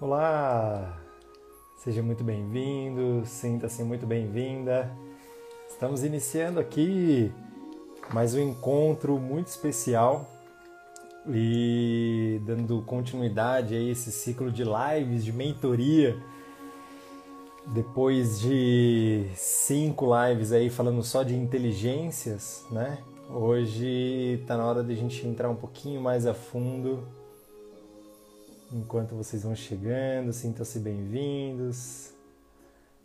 Olá! Seja muito bem-vindo, sinta-se muito bem-vinda. Estamos iniciando aqui mais um encontro muito especial e dando continuidade a esse ciclo de lives, de mentoria. Depois de cinco lives aí falando só de inteligências, né? Hoje está na hora de a gente entrar um pouquinho mais a fundo. Enquanto vocês vão chegando, sintam-se bem-vindos.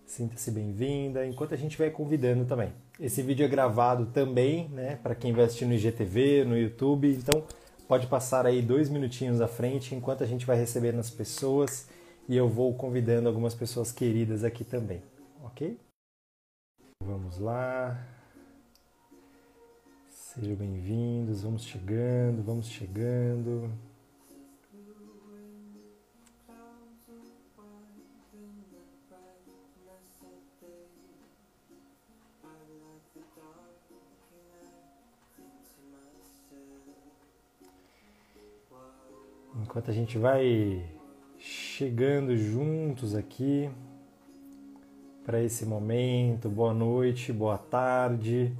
Sinta-se bem-vinda. Enquanto a gente vai convidando também. Esse vídeo é gravado também, né, para quem vai assistir no IGTV, no YouTube. Então, pode passar aí dois minutinhos à frente enquanto a gente vai recebendo as pessoas e eu vou convidando algumas pessoas queridas aqui também, ok? Vamos lá. Sejam bem-vindos, vamos chegando, vamos chegando. Enquanto a gente vai chegando juntos aqui para esse momento, boa noite, boa tarde.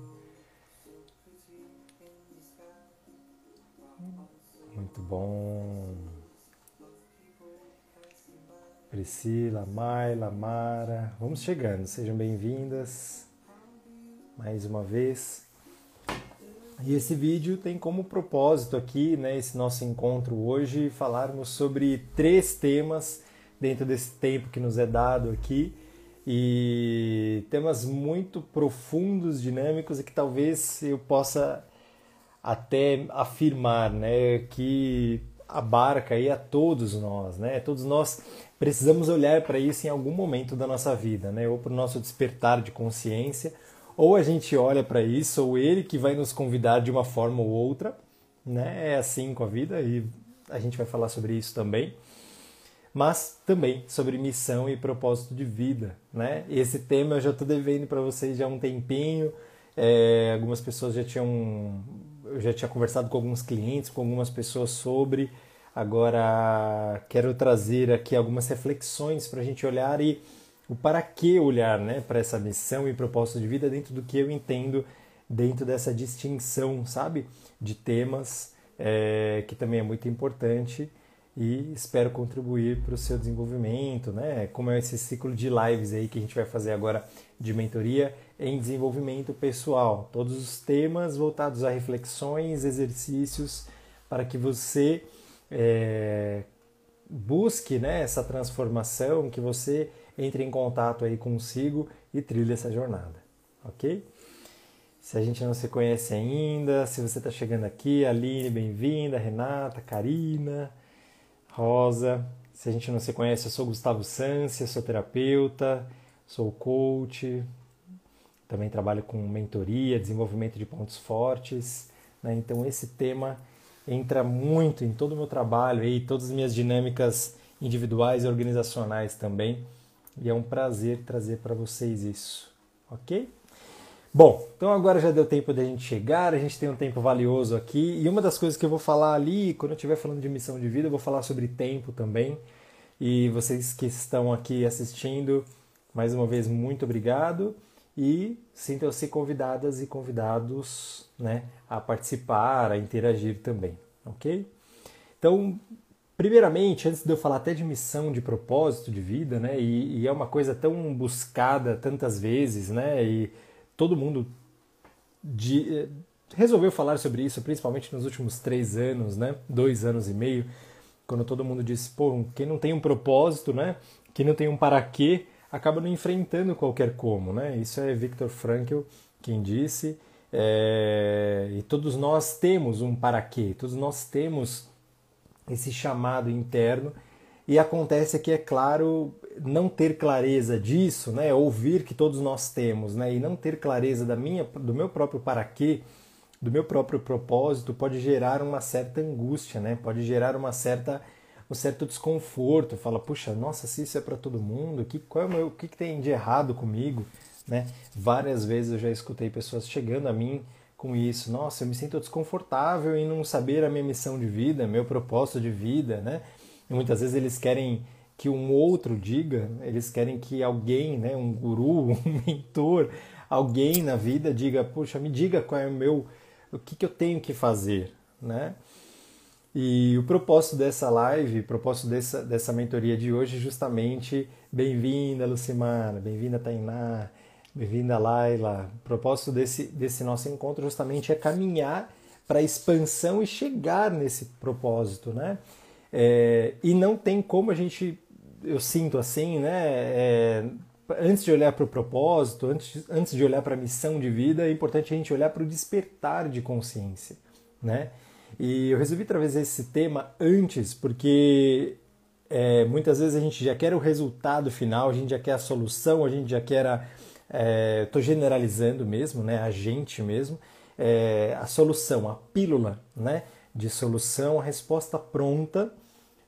Muito bom. Priscila, Maila, Mara, vamos chegando, sejam bem-vindas mais uma vez. E esse vídeo tem como propósito aqui, né, esse nosso encontro hoje, falarmos sobre três temas dentro desse tempo que nos é dado aqui e temas muito profundos, dinâmicos e que talvez eu possa até afirmar, né, que abarca aí a todos nós, né? Todos nós precisamos olhar para isso em algum momento da nossa vida, né? Ou para o nosso despertar de consciência, ou a gente olha para isso, ou ele que vai nos convidar de uma forma ou outra, né? É assim com a vida e a gente vai falar sobre isso também. Mas também sobre missão e propósito de vida, né? Esse tema eu já estou devendo para vocês já há um tempinho. É, algumas pessoas já tinham eu já tinha conversado com alguns clientes, com algumas pessoas sobre. Agora quero trazer aqui algumas reflexões para a gente olhar e o para que olhar né, para essa missão e propósito de vida dentro do que eu entendo dentro dessa distinção, sabe? De temas, é, que também é muito importante e espero contribuir para o seu desenvolvimento, né? Como é esse ciclo de lives aí que a gente vai fazer agora de mentoria em desenvolvimento pessoal. Todos os temas voltados a reflexões, exercícios para que você é, busque né, essa transformação, que você entre em contato aí consigo e trilhe essa jornada, ok? Se a gente não se conhece ainda, se você está chegando aqui, Aline, bem-vinda, Renata, Karina, Rosa. Se a gente não se conhece, eu sou Gustavo Sância, sou terapeuta, sou coach, também trabalho com mentoria, desenvolvimento de pontos fortes. Né? Então esse tema entra muito em todo o meu trabalho e todas as minhas dinâmicas individuais e organizacionais também. E é um prazer trazer para vocês isso, ok? Bom, então agora já deu tempo de a gente chegar, a gente tem um tempo valioso aqui, e uma das coisas que eu vou falar ali, quando eu estiver falando de missão de vida, eu vou falar sobre tempo também. E vocês que estão aqui assistindo, mais uma vez, muito obrigado e sintam-se convidadas e convidados né, a participar, a interagir também, ok? Então, primeiramente, antes de eu falar até de missão, de propósito de vida, né, e, e é uma coisa tão buscada tantas vezes, né, e todo mundo de, eh, resolveu falar sobre isso, principalmente nos últimos três anos, né, dois anos e meio, quando todo mundo disse, pô, quem não tem um propósito, né, quem não tem um para quê, acaba não enfrentando qualquer como, né? Isso é Viktor Frankl quem disse. É... e todos nós temos um para quê, todos nós temos esse chamado interno e acontece aqui, é claro, não ter clareza disso, né? Ouvir que todos nós temos, né? E não ter clareza da minha, do meu próprio para quê, do meu próprio propósito, pode gerar uma certa angústia, né? Pode gerar uma certa um certo desconforto, fala, puxa, nossa, se isso é para todo mundo, que, qual é o, meu, o que, que tem de errado comigo? Né? Várias vezes eu já escutei pessoas chegando a mim com isso, nossa, eu me sinto desconfortável em não saber a minha missão de vida, meu propósito de vida, né? E muitas vezes eles querem que um outro diga, eles querem que alguém, né, um guru, um mentor, alguém na vida diga, poxa, me diga qual é o meu, o que, que eu tenho que fazer, né? E o propósito dessa live, o propósito dessa, dessa mentoria de hoje é justamente bem-vinda, Lucimara, bem-vinda, Tainá, bem-vinda, Laila. O propósito desse, desse nosso encontro justamente é caminhar para a expansão e chegar nesse propósito, né? É, e não tem como a gente eu sinto assim, né? É, antes de olhar para o propósito, antes, antes de olhar para a missão de vida, é importante a gente olhar para o despertar de consciência, né? E eu resolvi trazer esse tema antes porque é, muitas vezes a gente já quer o resultado final, a gente já quer a solução, a gente já quer a. Estou é, generalizando mesmo, né? A gente mesmo. É, a solução, a pílula, né? De solução, a resposta pronta,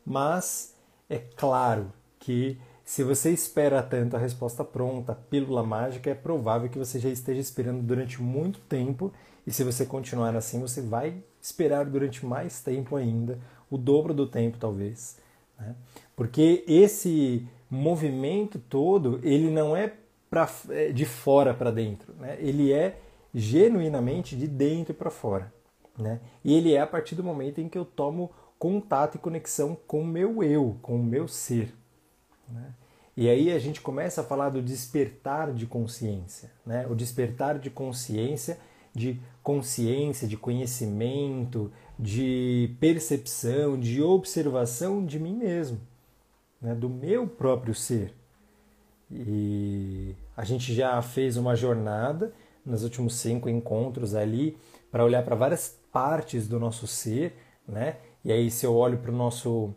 mas é claro que se você espera tanto a resposta pronta, a pílula mágica, é provável que você já esteja esperando durante muito tempo e se você continuar assim, você vai esperar durante mais tempo ainda, o dobro do tempo talvez. Né? Porque esse movimento todo, ele não é pra, é de fora para dentro, né? ele é genuinamente de dentro para fora. Né? E ele é a partir do momento em que eu tomo contato e conexão com o meu eu, com o meu ser. Né? E aí a gente começa a falar do despertar de consciência, né? o despertar de consciência, de consciência, de conhecimento, de percepção, de observação de mim mesmo, né? do meu próprio ser. E a gente já fez uma jornada nos últimos cinco encontros ali para olhar para várias partes do nosso ser, né? E aí se eu olho para o nosso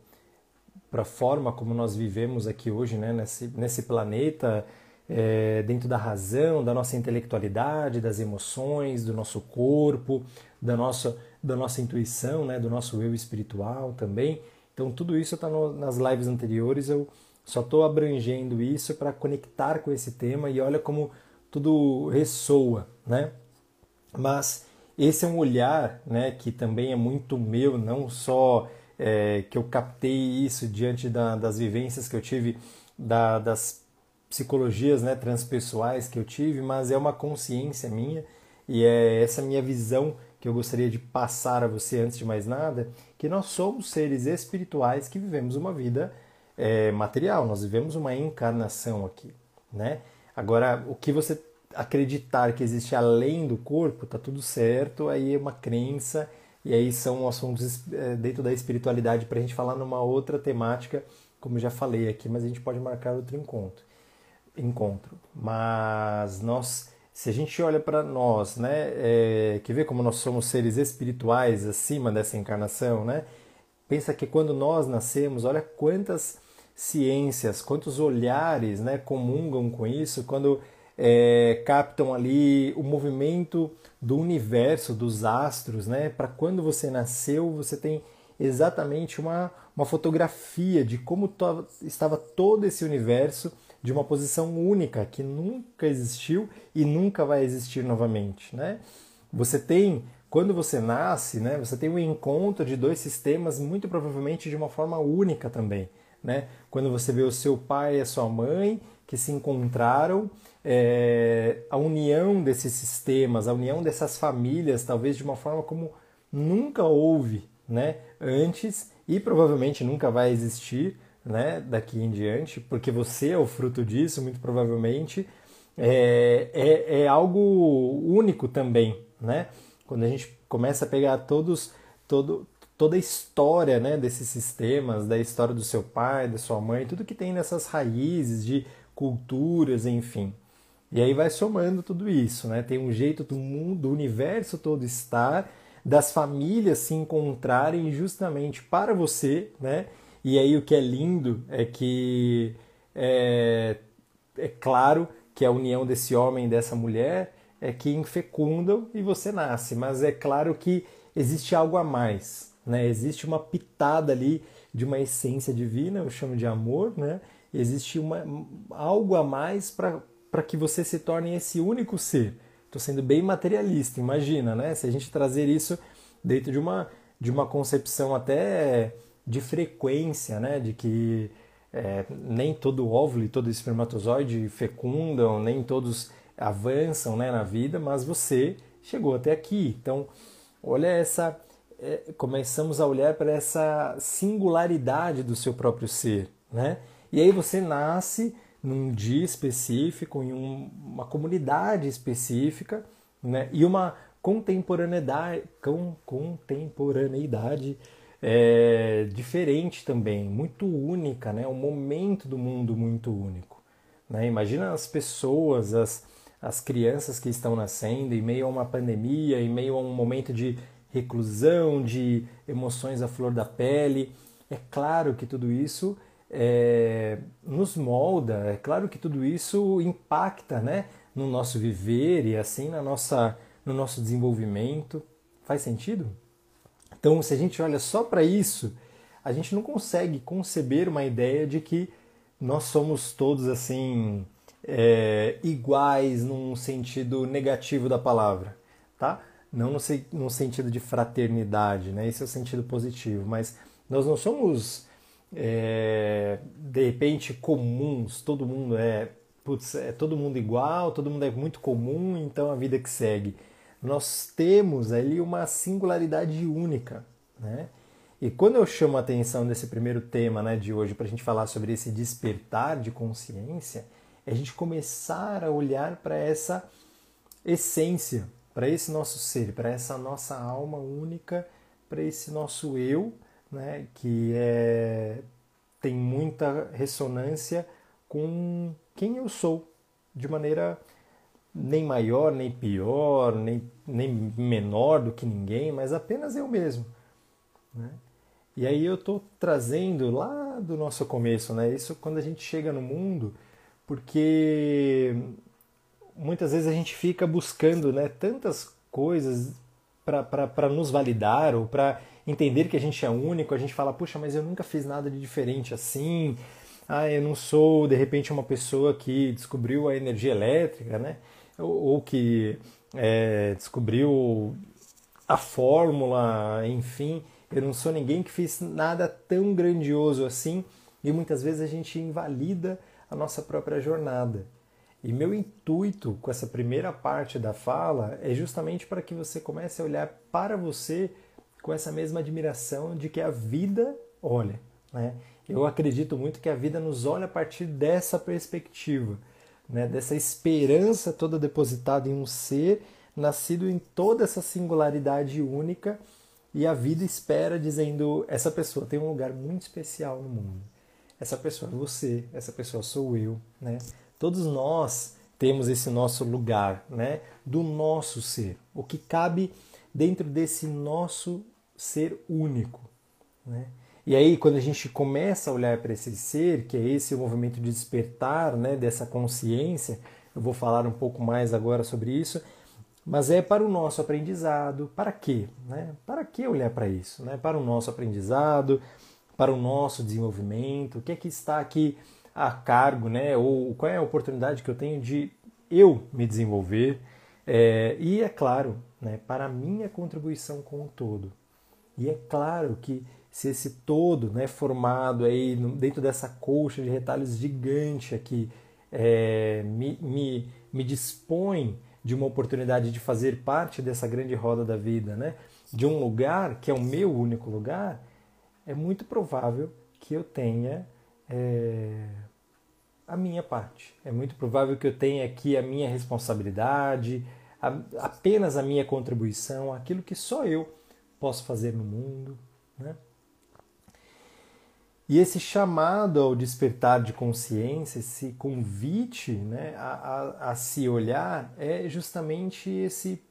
para a forma como nós vivemos aqui hoje, né, nesse, nesse planeta, é, dentro da razão, da nossa intelectualidade, das emoções, do nosso corpo, da nossa, da nossa intuição, né, do nosso eu espiritual também. Então, tudo isso está nas lives anteriores. Eu só estou abrangendo isso para conectar com esse tema e olha como tudo ressoa, né? Mas esse é um olhar, né, que também é muito meu, não só é, que eu captei isso diante da, das vivências que eu tive, da, das psicologias né, transpessoais que eu tive, mas é uma consciência minha e é essa minha visão que eu gostaria de passar a você antes de mais nada, que nós somos seres espirituais que vivemos uma vida é, material, nós vivemos uma encarnação aqui, né? Agora, o que você acreditar que existe além do corpo, tá tudo certo, aí é uma crença e aí são assuntos é, dentro da espiritualidade para a gente falar numa outra temática, como já falei aqui, mas a gente pode marcar outro encontro. Encontro. Mas nós, se a gente olha para nós, né, é, que vê como nós somos seres espirituais acima dessa encarnação, né? Pensa que quando nós nascemos, olha quantas ciências, quantos olhares, né, comungam com isso, quando é, captam ali o movimento do universo, dos astros, né? Para quando você nasceu, você tem exatamente uma, uma fotografia de como to, estava todo esse universo de uma posição única que nunca existiu e nunca vai existir novamente, né? Você tem quando você nasce, né, você tem um encontro de dois sistemas muito provavelmente de uma forma única também, né? Quando você vê o seu pai e a sua mãe que se encontraram é, a união desses sistemas, a união dessas famílias, talvez de uma forma como nunca houve né, antes e provavelmente nunca vai existir né, daqui em diante, porque você é o fruto disso, muito provavelmente, é, é, é algo único também. Né? Quando a gente começa a pegar todos, todo, toda a história né, desses sistemas, da história do seu pai, da sua mãe, tudo que tem nessas raízes de culturas, enfim. E aí vai somando tudo isso, né? Tem um jeito do mundo, do universo todo estar, das famílias se encontrarem justamente para você, né? E aí o que é lindo é que é, é claro que a união desse homem e dessa mulher é que fecundam e você nasce, mas é claro que existe algo a mais, né? Existe uma pitada ali de uma essência divina, eu chamo de amor, né? Existe uma, algo a mais para para que você se torne esse único ser. Estou sendo bem materialista, imagina, né? Se a gente trazer isso dentro de uma, de uma concepção até de frequência, né? De que é, nem todo óvulo e todo espermatozoide fecundam, nem todos avançam né, na vida, mas você chegou até aqui. Então, olha essa. É, começamos a olhar para essa singularidade do seu próprio ser, né? E aí você nasce num dia específico, em um, uma comunidade específica, né? E uma contemporaneidade, com, contemporaneidade é, diferente também, muito única, né? um momento do mundo muito único. Né? Imagina as pessoas, as, as crianças que estão nascendo em meio a uma pandemia, em meio a um momento de reclusão, de emoções à flor da pele. É claro que tudo isso é, nos molda, é claro que tudo isso impacta né, no nosso viver e assim na nossa, no nosso desenvolvimento. Faz sentido? Então, se a gente olha só para isso, a gente não consegue conceber uma ideia de que nós somos todos assim é, iguais num sentido negativo da palavra, tá? Não no, no, sentido de fraternidade, né? Esse é o sentido positivo, mas nós não somos é, de repente comuns. Todo mundo é, putz, é todo mundo igual, todo mundo é muito comum, então a vida que segue nós temos ali uma singularidade única. Né? E quando eu chamo a atenção desse primeiro tema né, de hoje para a gente falar sobre esse despertar de consciência, é a gente começar a olhar para essa essência, para esse nosso ser, para essa nossa alma única, para esse nosso eu, né, que é, tem muita ressonância com quem eu sou, de maneira nem maior, nem pior, nem, nem menor do que ninguém, mas apenas eu mesmo. Né? E aí eu estou trazendo lá do nosso começo, né? Isso quando a gente chega no mundo, porque muitas vezes a gente fica buscando né, tantas coisas para nos validar ou para entender que a gente é único, a gente fala, puxa, mas eu nunca fiz nada de diferente assim, ah, eu não sou de repente uma pessoa que descobriu a energia elétrica, né? ou, que é, descobriu a fórmula, enfim. Eu não sou ninguém que fez nada tão grandioso assim e muitas vezes a gente invalida a nossa própria jornada. E meu intuito com essa primeira parte da fala é justamente para que você comece a olhar para você com essa mesma admiração de que a vida olha. Né? Eu acredito muito que a vida nos olha a partir dessa perspectiva né, dessa esperança toda depositada em um ser nascido em toda essa singularidade única e a vida espera dizendo essa pessoa tem um lugar muito especial no mundo. Essa pessoa é você, essa pessoa sou eu, né? Todos nós temos esse nosso lugar, né, do nosso ser, o que cabe dentro desse nosso ser único, né? E aí, quando a gente começa a olhar para esse ser, que é esse o movimento de despertar, né, dessa consciência, eu vou falar um pouco mais agora sobre isso, mas é para o nosso aprendizado. Para quê? Né? Para que olhar para isso? Né? Para o nosso aprendizado, para o nosso desenvolvimento, o que é que está aqui a cargo, né? ou qual é a oportunidade que eu tenho de eu me desenvolver, é, e é claro, né, para a minha contribuição com o todo. E é claro que se esse todo né, formado aí dentro dessa colcha de retalhos gigante aqui é, me, me, me dispõe de uma oportunidade de fazer parte dessa grande roda da vida, né, de um lugar que é o meu único lugar, é muito provável que eu tenha é, a minha parte. É muito provável que eu tenha aqui a minha responsabilidade, a, apenas a minha contribuição, aquilo que só eu posso fazer no mundo. Né? E esse chamado ao despertar de consciência, esse convite né, a, a, a se olhar, é justamente esse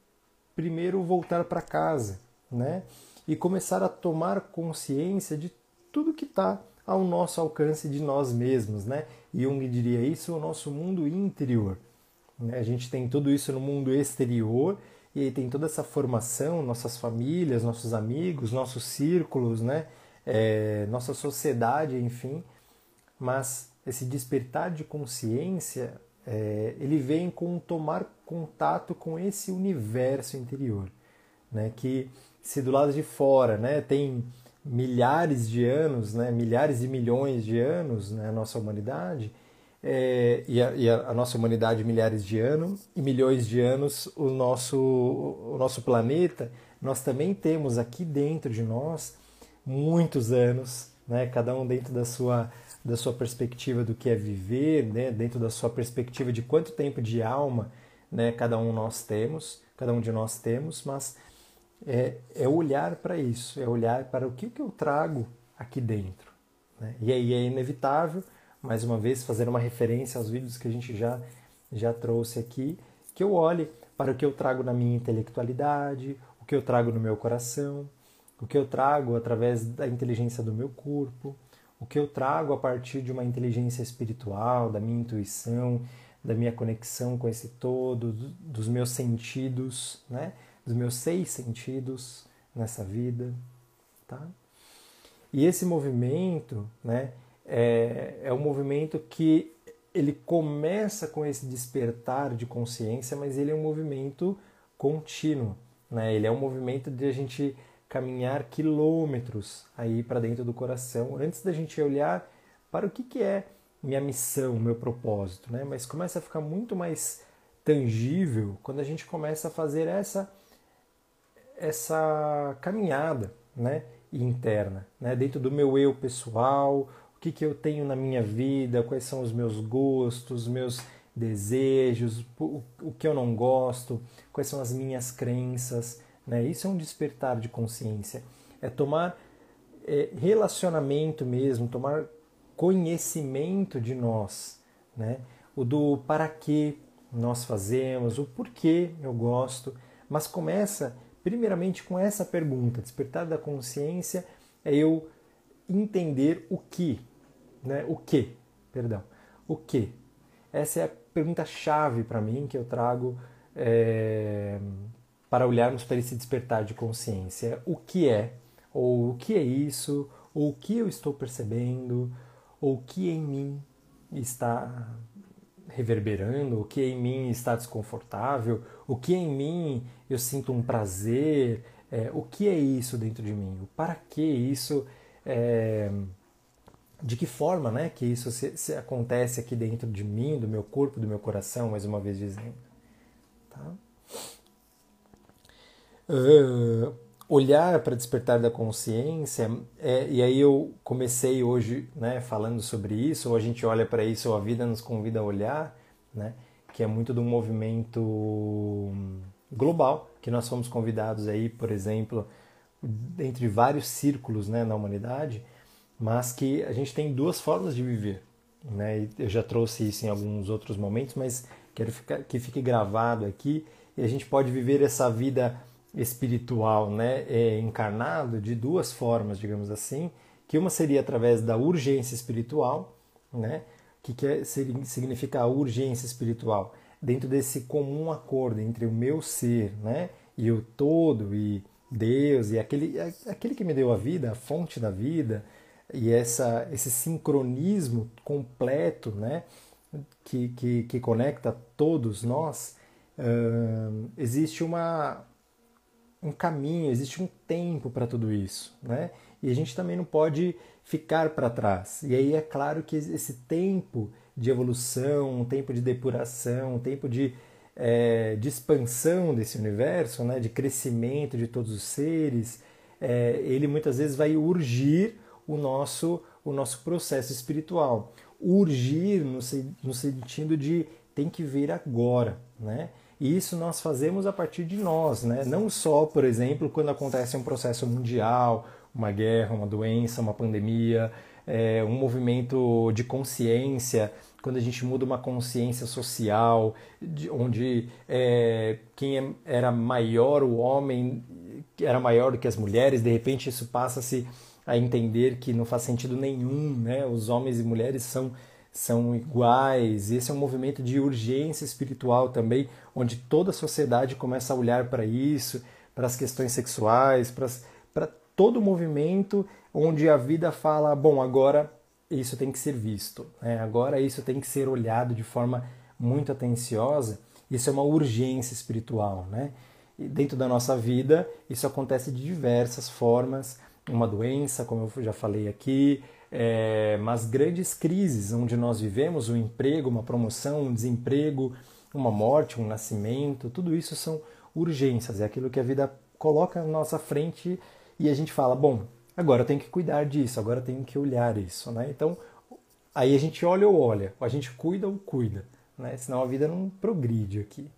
primeiro voltar para casa né, e começar a tomar consciência de tudo que está ao nosso alcance de nós mesmos. Né? Jung diria isso, o nosso mundo interior. Né? A gente tem tudo isso no mundo exterior e aí tem toda essa formação, nossas famílias, nossos amigos, nossos círculos, né? é, nossa sociedade, enfim, mas esse despertar de consciência é, ele vem com tomar contato com esse universo interior, né? Que se do lado de fora, né, tem milhares de anos, né, milhares e milhões de anos, né, a nossa humanidade, é, e, a, e, a, nossa humanidade milhares de anos e milhões de anos o nosso, o nosso planeta, nós também temos aqui dentro de nós muitos anos, né, cada um dentro da sua, da sua perspectiva do que é viver, né, dentro da sua perspectiva de quanto tempo de alma né, cada um nós temos, cada um de nós temos, mas é, é olhar para isso, é olhar para o que, que eu trago aqui dentro. Né? E aí é inevitável, mais uma vez, fazer uma referência aos vídeos que a gente já, já trouxe aqui, que eu olhe para o que eu trago na minha intelectualidade, o que eu trago no meu coração, o que eu trago através da inteligência do meu corpo, o que eu trago a partir de uma inteligência espiritual, da minha intuição, da minha conexão com esse todo, dos meus sentidos, né? Dos meus seis sentidos nessa vida, tá? E esse movimento, né, é, é um movimento que ele começa com esse despertar de consciência, mas ele é um movimento contínuo, né? Ele é um movimento de a gente caminhar quilômetros aí para dentro do coração antes da gente olhar para o que, que é minha missão, meu propósito, né? Mas começa a ficar muito mais tangível quando a gente começa a fazer essa essa caminhada né, interna, né, dentro do meu eu pessoal, o que, que eu tenho na minha vida, quais são os meus gostos, meus desejos, o, que eu não gosto, quais são as minhas crenças. Né? Isso é um despertar de consciência. É tomar é, relacionamento mesmo, tomar conhecimento de nós. Né? O do para que nós fazemos, o porquê eu gosto, mas começa Primeiramente, com essa pergunta, despertar da consciência é eu entender o que, né? O que, perdão, o que. Essa é a pergunta-chave para mim que eu trago é, para olharmos para esse despertar de consciência. O que é, ou o que é isso, ou o que eu estou percebendo, ou o que em mim está reverberando, o que em mim está desconfortável, o que em mim eu sinto um prazer, é, o que é isso dentro de mim, o para que isso, é, de que forma né, que isso se, se acontece aqui dentro de mim, do meu corpo, do meu coração, mais uma vez dizendo. Tá? Uh, olhar para despertar da consciência, é, e aí eu comecei hoje né, falando sobre isso, ou a gente olha para isso, ou a vida nos convida a olhar, né, que é muito um movimento global, que nós fomos convidados aí, por exemplo, entre vários círculos né, na humanidade, mas que a gente tem duas formas de viver. Né? Eu já trouxe isso em alguns outros momentos, mas quero ficar, que fique gravado aqui, e a gente pode viver essa vida espiritual né, é encarnado de duas formas, digamos assim, que uma seria através da urgência espiritual, né? Que, que é, significa a urgência espiritual? Dentro desse comum acordo entre o meu ser né, e o todo, e Deus, e aquele, aquele que me deu a vida, a fonte da vida, e essa, esse sincronismo completo né, que, que, que conecta todos nós, existe uma, um caminho, existe um tempo para tudo isso, né? E a gente também não pode ficar para trás. E aí é claro que esse tempo de evolução, um tempo de depuração, um tempo de, é, de expansão desse universo, né? de crescimento de todos os seres, é, ele muitas vezes vai urgir o nosso, o nosso processo espiritual. Urgir no, no sentido de tem que vir agora, né? E isso nós fazemos a partir de nós, né? não só, por exemplo, quando acontece um processo mundial, uma guerra, uma doença, uma pandemia, é, um movimento de consciência, quando a gente muda uma consciência social, de, onde é, quem é, era maior, o homem era maior do que as mulheres, de repente isso passa-se a entender que não faz sentido nenhum, né? os homens e mulheres são são iguais. Esse é um movimento de urgência espiritual também, onde toda a sociedade começa a olhar para isso, para as questões sexuais, para todo o movimento onde a vida fala: bom, agora isso tem que ser visto, né? agora isso tem que ser olhado de forma muito atenciosa. Isso é uma urgência espiritual. Né? E dentro da nossa vida, isso acontece de diversas formas uma doença, como eu já falei aqui, é, mas grandes crises onde nós vivemos, um emprego, uma promoção, um desemprego, uma morte, um nascimento, tudo isso são urgências, é aquilo que a vida coloca na nossa frente e a gente fala, bom, agora eu tenho que cuidar disso, agora eu tenho que olhar isso, né? Então, aí a gente olha ou olha, a gente cuida ou cuida, né? Senão a vida não progride aqui.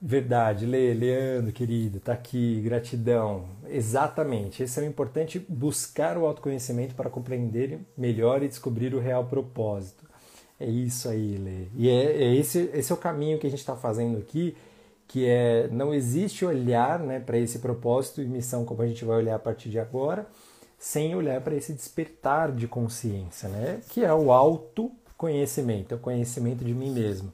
Verdade, Lê, Leandro, querido, tá aqui, gratidão. Exatamente, esse é o importante, buscar o autoconhecimento para compreender melhor e descobrir o real propósito. É isso aí, Lê. E é, é esse, esse é o caminho que a gente está fazendo aqui, que é não existe olhar né, para esse propósito e missão como a gente vai olhar a partir de agora, sem olhar para esse despertar de consciência, né, que é o autoconhecimento, é o conhecimento de mim mesmo.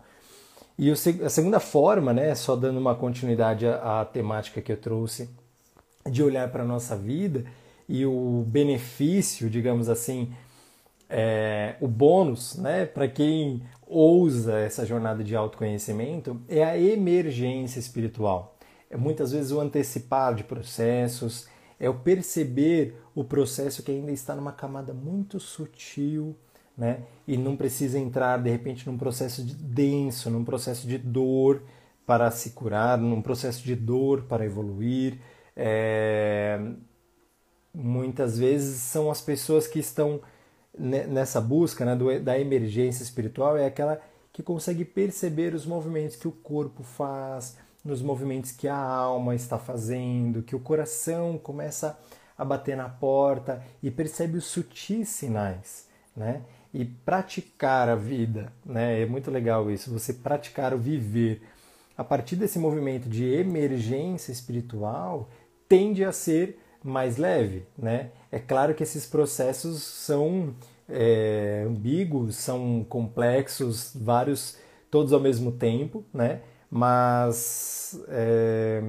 E a segunda forma, né, só dando uma continuidade à, temática que eu trouxe, de olhar para a nossa vida e o benefício, digamos assim, é, o bônus né, para quem ousa essa jornada de autoconhecimento é a emergência espiritual. É muitas vezes o antecipar de processos, é o perceber o processo que ainda está numa camada muito sutil, né? E não precisa entrar de repente num processo de denso, num processo de dor para se curar, num processo de dor para evoluir. É... Muitas vezes são as pessoas que estão nessa busca né, da emergência espiritual é aquela que consegue perceber os movimentos que o corpo faz, nos movimentos que a alma está fazendo, que o coração começa a bater na porta e percebe os sutis sinais, né? E praticar a vida, né? É muito legal isso, você praticar o viver. A partir desse movimento de emergência espiritual, tende a ser mais leve, né? É claro que esses processos são é, ambíguos, são complexos, vários, todos ao mesmo tempo, né? Mas é,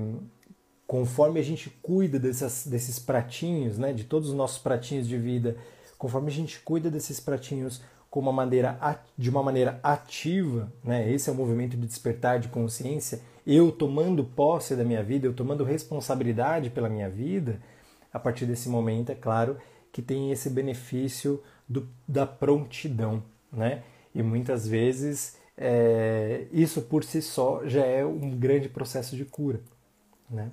conforme a gente cuida dessas, desses pratinhos, né? De todos os nossos pratinhos de vida conforme a gente cuida desses pratinhos com uma maneira, de uma maneira ativa, né? esse é o movimento de despertar de consciência, eu tomando posse da minha vida, eu tomando responsabilidade pela minha vida, a partir desse momento, é claro, que tem esse benefício do, da prontidão. Né? E muitas vezes é, isso por si só já é um grande processo de cura. Né?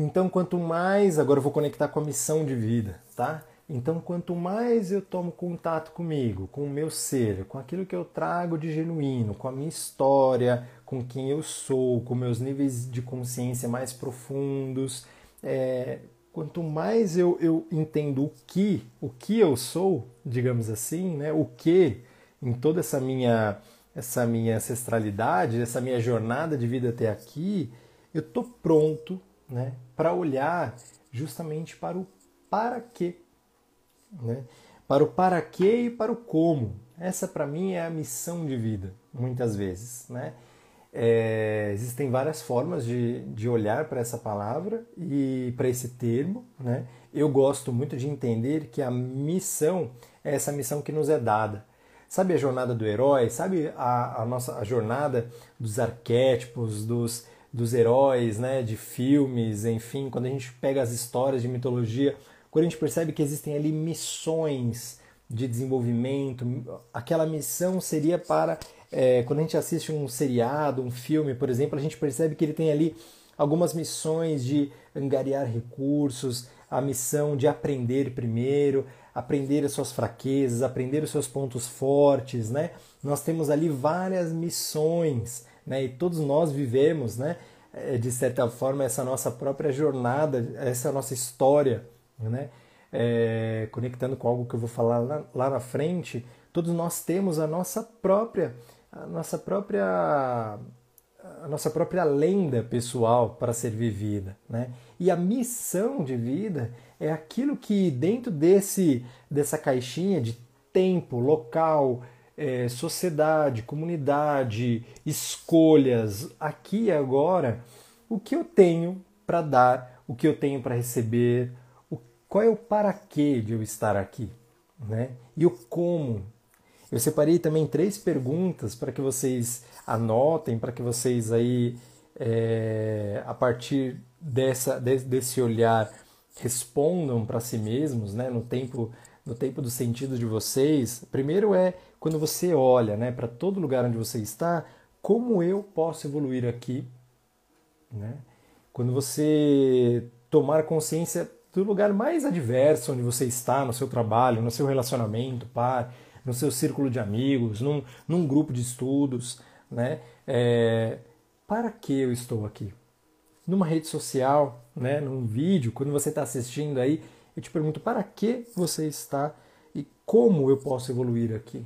Então, quanto mais, agora eu vou conectar com a missão de vida, tá? Então, quanto mais eu tomo contato comigo, com o meu ser, com aquilo que eu trago de genuíno, com a minha história, com quem eu sou, com meus níveis de consciência mais profundos, é, quanto mais eu, eu entendo o que, o que eu sou, digamos assim, né? O que em toda essa minha essa minha ancestralidade, essa minha jornada de vida até aqui, eu tô pronto né, para olhar justamente para o para quê. Né? Para o para quê e para o como. Essa para mim é a missão de vida, muitas vezes. Né? É, existem várias formas de, de olhar para essa palavra e para esse termo. Né? Eu gosto muito de entender que a missão é essa missão que nos é dada. Sabe a jornada do herói? Sabe a, a nossa a jornada dos arquétipos, dos, dos heróis, né, de filmes, enfim, quando a gente pega as histórias de mitologia, quando a gente percebe que existem ali missões de desenvolvimento, aquela missão seria para é, quando a gente assiste um seriado, um filme, por exemplo, a gente percebe que ele tem ali algumas missões de angariar recursos, a missão de aprender primeiro, aprender as suas fraquezas, aprender os seus pontos fortes, né? Nós temos ali várias missões né? E todos nós vivemos, né? É, de certa forma, essa nossa própria jornada, essa nossa história, né? É, conectando com algo que eu vou falar lá, lá na frente, todos nós temos a nossa própria, a nossa própria, a nossa própria lenda pessoal para ser vivida, né? E a missão de vida é aquilo que dentro desse dessa caixinha de tempo, local, é, sociedade, comunidade, escolhas, aqui e agora, o que eu tenho para dar, o que eu tenho para receber, o, qual é o para quê de eu estar aqui, né? E o como. Eu separei também três perguntas para que vocês anotem, para que vocês aí, é, a partir dessa, desse olhar respondam para si mesmos, né, no tempo no tempo do sentido de vocês, primeiro é quando você olha, né, para todo lugar onde você está, como eu posso evoluir aqui, né? Quando você tomar consciência do lugar mais adverso onde você está, no seu trabalho, no seu relacionamento, par, no seu círculo de amigos, num, num grupo de estudos, né? É, para que eu estou aqui? Numa rede social, né? Num vídeo, quando você está assistindo aí, eu te pergunto para que você está e como eu posso evoluir aqui.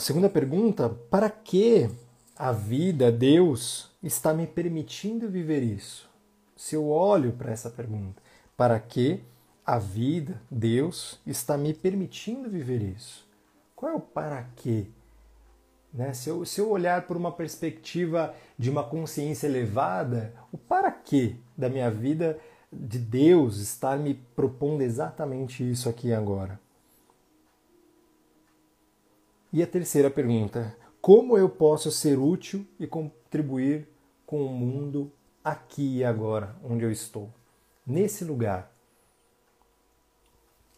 A segunda pergunta, para que a vida, Deus, está me permitindo viver isso? Se eu olho para essa pergunta, para que a vida, Deus, está me permitindo viver isso? Qual é o para quê? Né? Se, eu, se eu olhar por uma perspectiva de uma consciência elevada, o para quê da minha vida de Deus estar me propondo exatamente isso aqui agora? E a terceira pergunta: como eu posso ser útil e contribuir com o mundo aqui e agora, onde eu estou? Nesse lugar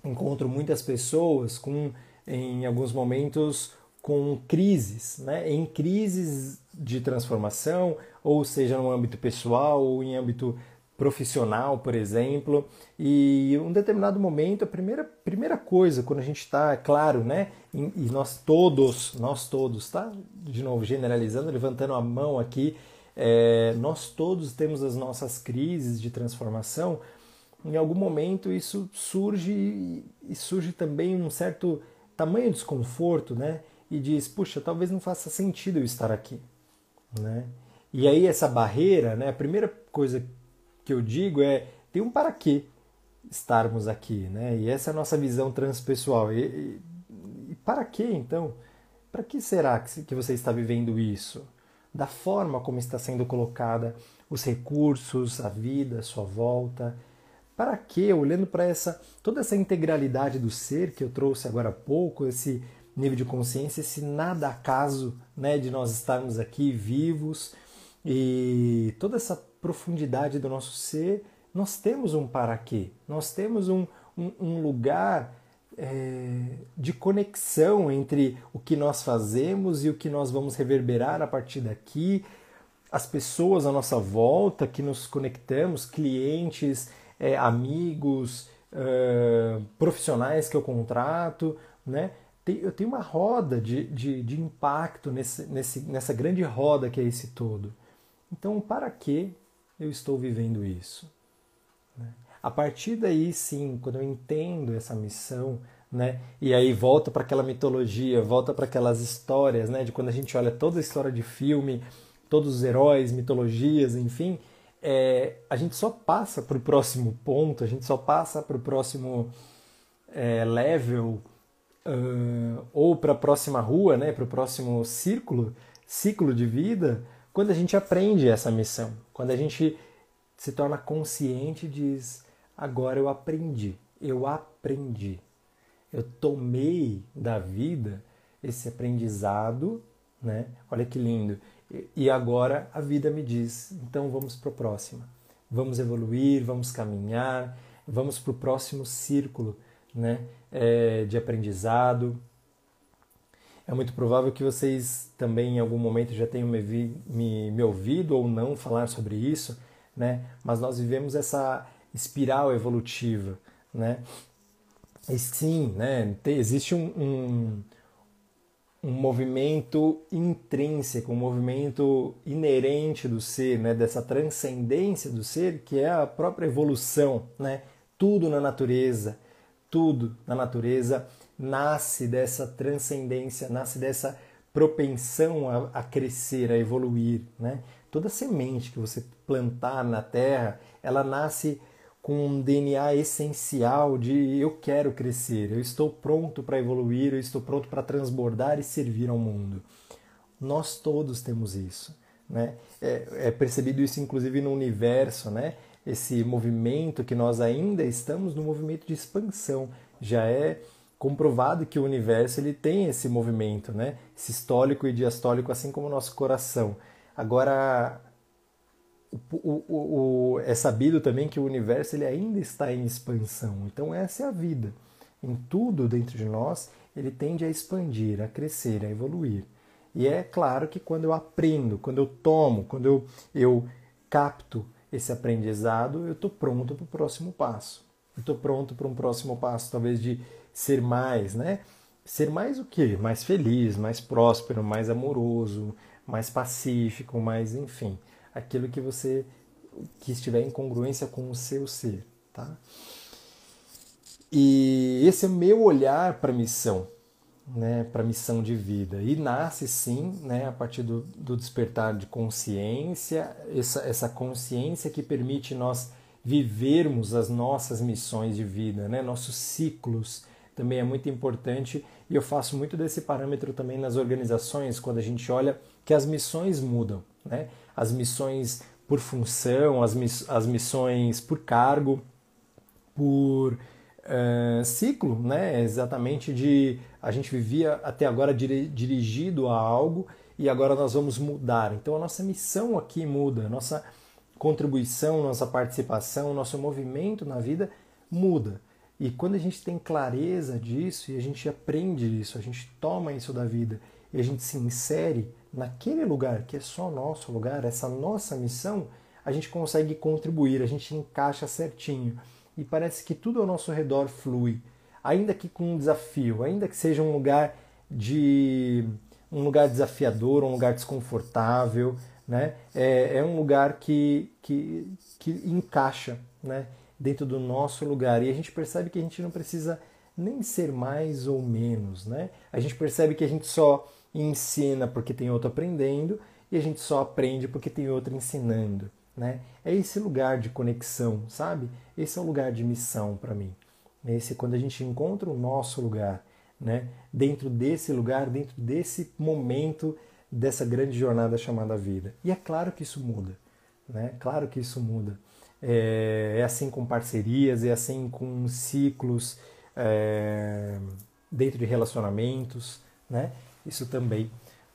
encontro muitas pessoas com, em alguns momentos, com crises, né? em crises de transformação, ou seja, no âmbito pessoal ou em âmbito profissional, por exemplo, e um determinado momento, a primeira, primeira coisa, quando a gente está, é claro, né, e nós todos, nós todos, tá? De novo, generalizando, levantando a mão aqui, é, nós todos temos as nossas crises de transformação, em algum momento isso surge e surge também um certo tamanho de desconforto, né? E diz, puxa, talvez não faça sentido eu estar aqui, né? E aí essa barreira, né? A primeira coisa que eu digo é tem um para quê estarmos aqui, né? E essa é a nossa visão transpessoal. E, e, e para que então? Para que será que, que você está vivendo isso? Da forma como está sendo colocada os recursos, a vida, a sua volta, para que, olhando para essa toda essa integralidade do ser que eu trouxe agora há pouco, esse nível de consciência, esse nada acaso né, de nós estarmos aqui vivos e toda essa profundidade do nosso ser, nós temos um para quê, nós temos um, um, um lugar é, de conexão entre o que nós fazemos e o que nós vamos reverberar a partir daqui, as pessoas à nossa volta que nos conectamos, clientes, é, amigos, é, profissionais que eu contrato, né? eu tenho uma roda de, de, de impacto nesse, nesse, nessa grande roda que é esse todo. Então, para que eu estou vivendo isso? Né? A partir daí, sim, quando eu entendo essa missão, né? E aí volta para aquela mitologia, volta para aquelas histórias, né? De quando a gente olha toda a história de filme, todos os heróis, mitologias, enfim, é, a gente só passa para o próximo ponto, a gente só passa para o próximo é, level uh, ou para a próxima rua, né, para o próximo círculo, ciclo de vida, quando a gente aprende essa missão, quando a gente se torna consciente e diz: agora eu aprendi, eu aprendi, eu tomei da vida esse aprendizado, né? Olha que lindo. E agora a vida me diz: então vamos para o próximo. Vamos evoluir, vamos caminhar, vamos para o próximo círculo né, é, de aprendizado. É muito provável que vocês também em algum momento já tenham me, me, me ouvido ou não falar sobre isso, né? mas nós vivemos essa espiral evolutiva. Né? E sim, né, existe um, um um movimento intrínseco, um movimento inerente do ser, né, dessa transcendência do ser, que é a própria evolução, né? Tudo na natureza, tudo na natureza nasce dessa transcendência, nasce dessa propensão a, a crescer, a evoluir, né? Toda semente que você plantar na terra, ela nasce com um DNA essencial de eu quero crescer, eu estou pronto para evoluir, eu estou pronto para transbordar e servir ao mundo. Nós todos temos isso. Né? É, é, percebido isso inclusive no universo, né? esse movimento que nós ainda estamos no movimento de expansão. Já é comprovado que o universo ele tem esse movimento, né? sistólico e diastólico, assim como o nosso coração. Agora, o, o, o, é sabido também que o universo ele ainda está em expansão. Então essa é a vida. Em tudo dentro de nós, ele tende a expandir, a crescer, a evoluir. E é claro que quando eu aprendo, quando eu tomo, quando eu, eu capto esse aprendizado, eu estou pronto para o próximo passo. Eu estou pronto para um próximo passo, talvez de ser mais, né? Ser mais o quê? Mais feliz, mais próspero, mais amoroso, mais pacífico, mais, enfim, aquilo que você que estiver em congruência com o seu ser, tá? E esse é o meu olhar para a missão, né, para a missão de vida. E nasce sim né, a partir do, do despertar de consciência, essa, essa consciência que permite nós vivermos as nossas missões de vida, né, nossos ciclos também é muito importante e eu faço muito desse parâmetro também nas organizações quando a gente olha que as missões mudam, né? As missões por função, as, miss as missões por cargo, por uh, ciclo, né? Exatamente de a gente vivia até agora dirigido a algo e agora nós vamos mudar. Então a nossa missão aqui muda, a nossa contribuição, nossa participação, nosso movimento na vida muda. E quando a gente tem clareza disso e a gente aprende isso, a gente toma isso da vida e a gente se insere naquele lugar que é só nosso lugar, essa nossa missão, a gente consegue contribuir, a gente encaixa certinho e parece que tudo ao nosso redor flui, ainda que com um desafio, ainda que seja um lugar de um lugar desafiador, um lugar desconfortável, né? É, é um lugar que, que, que encaixa, né? Dentro do nosso lugar e a gente percebe que a gente não precisa nem ser mais ou menos, né? A gente percebe que a gente só ensina porque tem outro aprendendo e a gente só aprende porque tem outro ensinando. Né? É esse lugar de conexão, sabe? Esse é o lugar de missão para mim. Esse quando a gente encontra o nosso lugar, né? Dentro desse lugar, dentro desse momento dessa grande jornada chamada vida. E é claro que isso muda, né? Claro que isso muda. É, é assim com parcerias, é assim com ciclos é, dentro de relacionamentos, né? Isso também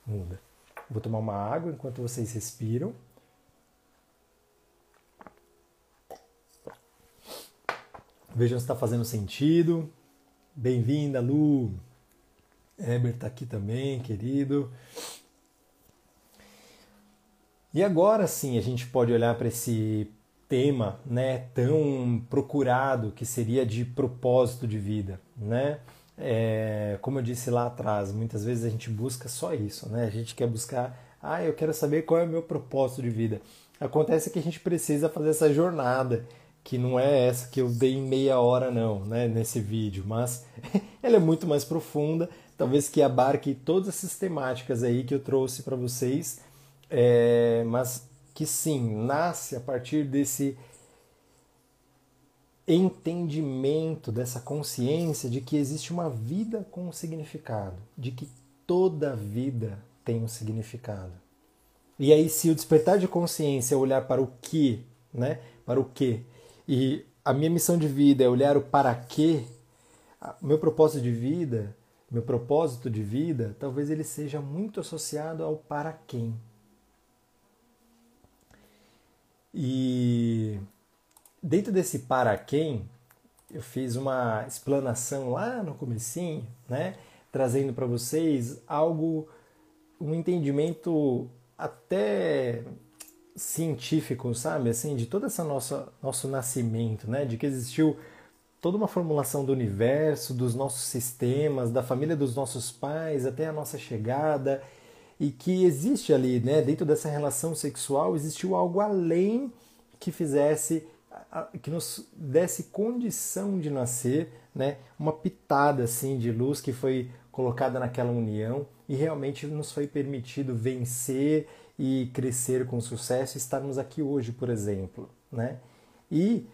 muda. Vou tomar uma água enquanto vocês respiram. Vejam se está fazendo sentido. Bem-vinda, Lu. Heber está aqui também, querido. E agora sim a gente pode olhar para esse tema né, tão procurado que seria de propósito de vida. Né? É, como eu disse lá atrás, muitas vezes a gente busca só isso, né? a gente quer buscar, ah, eu quero saber qual é o meu propósito de vida. Acontece que a gente precisa fazer essa jornada que não é essa que eu dei em meia hora não, né, nesse vídeo, mas ela é muito mais profunda, talvez que abarque todas essas temáticas aí que eu trouxe para vocês, é, mas que sim, nasce a partir desse entendimento, dessa consciência de que existe uma vida com um significado, de que toda vida tem um significado. E aí, se o despertar de consciência é olhar para o que, né, para o que, e a minha missão de vida é olhar o para quê. Meu propósito de vida, meu propósito de vida, talvez ele seja muito associado ao para quem. E dentro desse para quem, eu fiz uma explanação lá no comecinho, né, trazendo para vocês algo um entendimento até científico, sabe, assim, de todo esse nosso, nosso nascimento, né, de que existiu toda uma formulação do universo, dos nossos sistemas, da família dos nossos pais até a nossa chegada, e que existe ali, né, dentro dessa relação sexual, existiu algo além que fizesse, que nos desse condição de nascer, né, uma pitada assim de luz que foi colocada naquela união e realmente nos foi permitido vencer e crescer com sucesso e estarmos aqui hoje, por exemplo. Né? E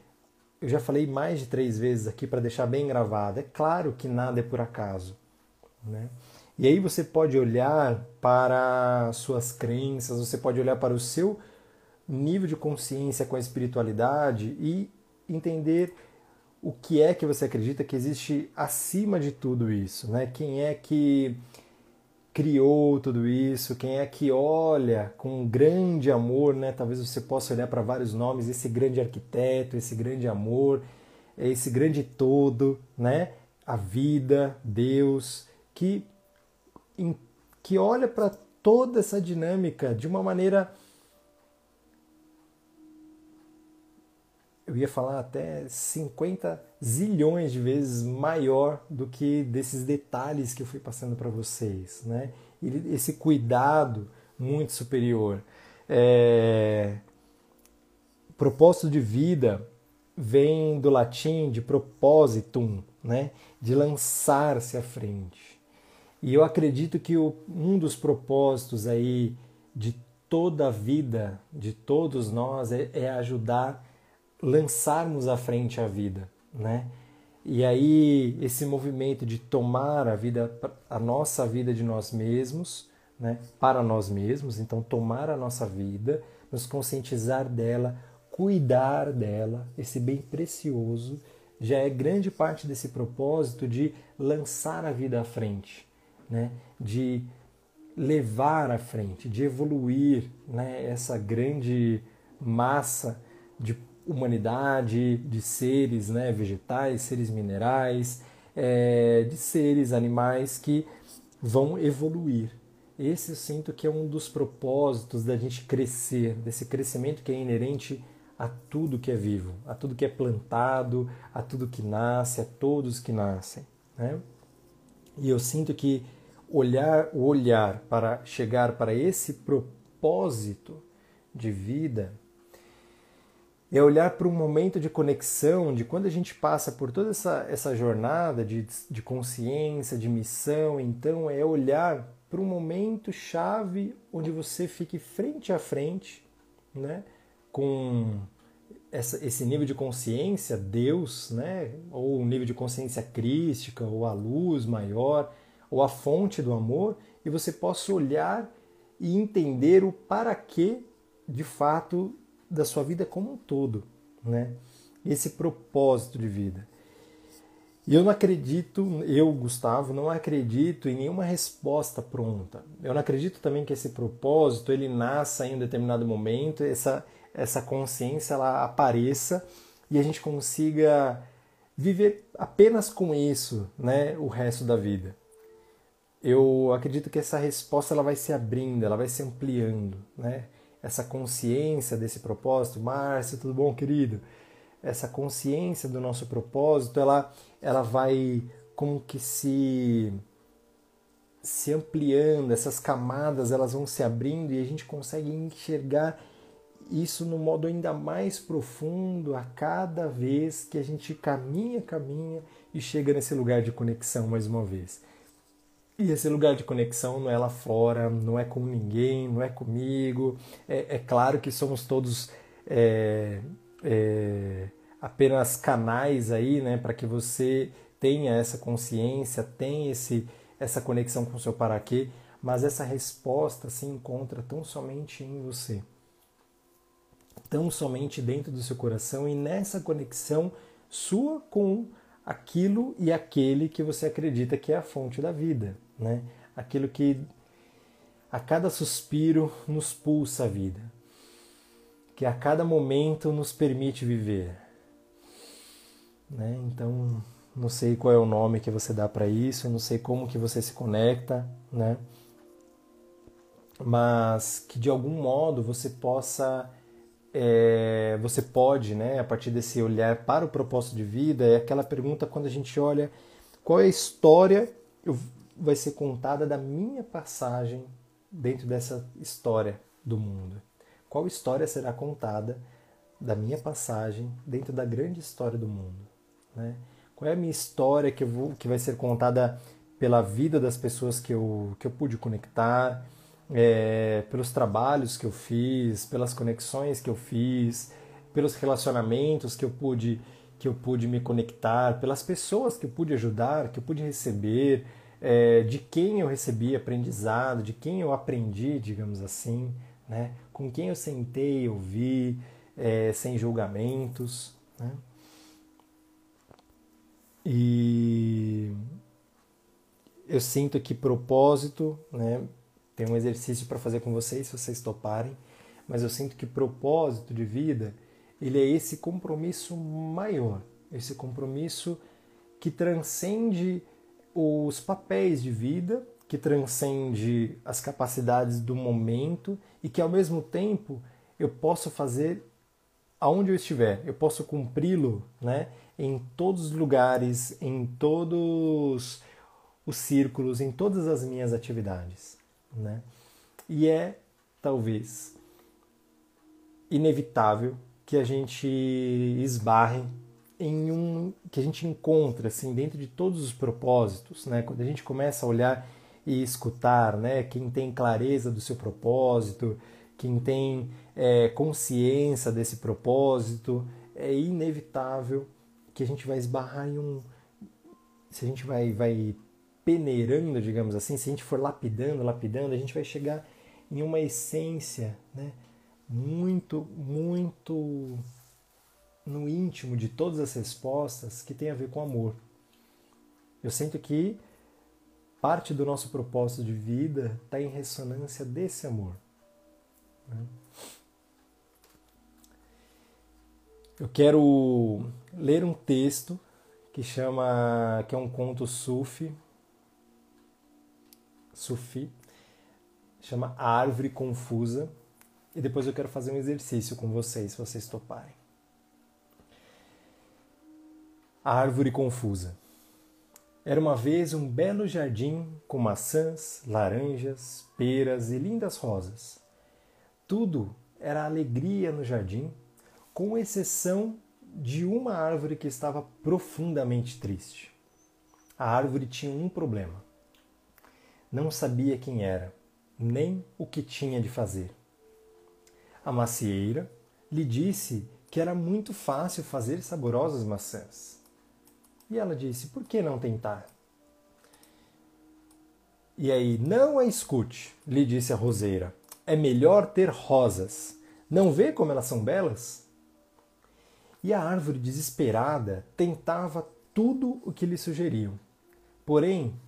eu já falei mais de três vezes aqui para deixar bem gravado: é claro que nada é por acaso. Né? E aí você pode olhar para suas crenças, você pode olhar para o seu nível de consciência com a espiritualidade e entender o que é que você acredita que existe acima de tudo isso, né? Quem é que criou tudo isso, quem é que olha com grande amor, né? Talvez você possa olhar para vários nomes, esse grande arquiteto, esse grande amor, esse grande todo, né? A vida, Deus, que que olha para toda essa dinâmica de uma maneira eu ia falar até 50 zilhões de vezes maior do que desses detalhes que eu fui passando para vocês, né? Esse cuidado muito superior. É... Propósito de vida vem do latim de propositum, né? De lançar-se à frente. E eu acredito que o, um dos propósitos aí de toda a vida, de todos nós, é, é ajudar lançarmos à frente a vida, né? E aí esse movimento de tomar a vida, a nossa vida de nós mesmos, né, para nós mesmos, então tomar a nossa vida, nos conscientizar dela, cuidar dela, esse bem precioso, já é grande parte desse propósito de lançar a vida à frente, né, de levar à frente, de evoluir, né, essa grande massa de humanidade, de seres né, vegetais, seres minerais, é, de seres animais que vão evoluir. Esse eu sinto que é um dos propósitos da gente crescer, desse crescimento que é inerente a tudo que é vivo, a tudo que é plantado, a tudo que nasce, a todos que nascem. Né? E eu sinto que olhar, o olhar para chegar para esse propósito de vida é olhar para um momento de conexão, de quando a gente passa por toda essa, essa jornada de, de consciência, de missão, então é olhar para um momento chave onde você fique frente a frente, né, com essa, esse nível de consciência, Deus, né, ou um nível de consciência crística, ou a luz maior, ou a fonte do amor, e você possa olhar e entender o para que de fato da sua vida como um todo, né? Esse propósito de vida. E eu não acredito, eu, Gustavo, não acredito em nenhuma resposta pronta. Eu não acredito também que esse propósito ele nasça em um determinado momento, essa, essa consciência ela apareça e a gente consiga viver apenas com isso, né, o resto da vida. Eu acredito que essa resposta ela vai se abrindo, ela vai se ampliando, né? essa consciência desse propósito. Márcio, tudo bom, querido? Essa consciência do nosso propósito, ela, ela vai como que se se ampliando, essas camadas elas vão se abrindo e a gente consegue enxergar isso no modo ainda mais profundo a cada vez que a gente caminha, caminha e chega nesse lugar de conexão mais uma vez. E esse lugar de conexão não é lá fora, não é com ninguém, não é comigo. É, é claro que somos todos é, é, apenas canais aí, né, para que você tenha essa consciência, tenha esse, essa conexão com o seu paraquê, mas essa resposta se encontra tão somente em você, tão somente dentro do seu coração e nessa conexão sua com aquilo e aquele que você acredita que é a fonte da vida né? Aquilo que a cada suspiro nos pulsa a vida, que a cada momento nos permite viver. Né? Então, não sei qual é o nome que você dá para isso, não sei como que você se conecta, né? Mas que de algum modo você possa, é, você pode, né? A partir desse olhar para o propósito de vida, é aquela pergunta quando a gente olha qual é a história eu vai ser contada da minha passagem dentro dessa história do mundo? Qual história será contada da minha passagem dentro da grande história do mundo? Né? Qual é a minha história que, vou, que vai ser contada pela vida das pessoas que eu, que eu pude conectar, é, pelos trabalhos que eu fiz, pelas conexões que eu fiz, pelos relacionamentos que eu pude que eu pude me conectar, pelas pessoas que eu pude ajudar, que eu pude receber, é, de quem eu recebi aprendizado, de quem eu aprendi, digamos assim, né? com quem eu sentei, ouvi, é, sem julgamentos. Né? E eu sinto que propósito, né? Tem um exercício para fazer com vocês, se vocês toparem, mas eu sinto que propósito de vida, ele é esse compromisso maior, esse compromisso que transcende os papéis de vida, que transcende as capacidades do momento e que ao mesmo tempo eu posso fazer aonde eu estiver, eu posso cumpri-lo, né, em todos os lugares, em todos os círculos, em todas as minhas atividades, né? E é talvez inevitável que a gente esbarre em um que a gente encontra assim dentro de todos os propósitos, né? Quando a gente começa a olhar e escutar, né? Quem tem clareza do seu propósito, quem tem é, consciência desse propósito, é inevitável que a gente vai esbarrar em um. Se a gente vai, vai peneirando, digamos assim, se a gente for lapidando, lapidando, a gente vai chegar em uma essência né, muito, muito no íntimo de todas as respostas que tem a ver com amor. Eu sinto que parte do nosso propósito de vida está em ressonância desse amor. Né? Eu quero ler um texto que chama, que é um conto sufi, sufi, chama A Árvore Confusa, e depois eu quero fazer um exercício com vocês, se vocês toparem. A Árvore Confusa. Era uma vez um belo jardim com maçãs, laranjas, peras e lindas rosas. Tudo era alegria no jardim, com exceção de uma árvore que estava profundamente triste. A árvore tinha um problema. Não sabia quem era, nem o que tinha de fazer. A macieira lhe disse que era muito fácil fazer saborosas maçãs. E ela disse: Por que não tentar? E aí, não a escute, lhe disse a roseira é melhor ter rosas. Não vê como elas são belas? E a árvore desesperada tentava tudo o que lhe sugeriam. Porém,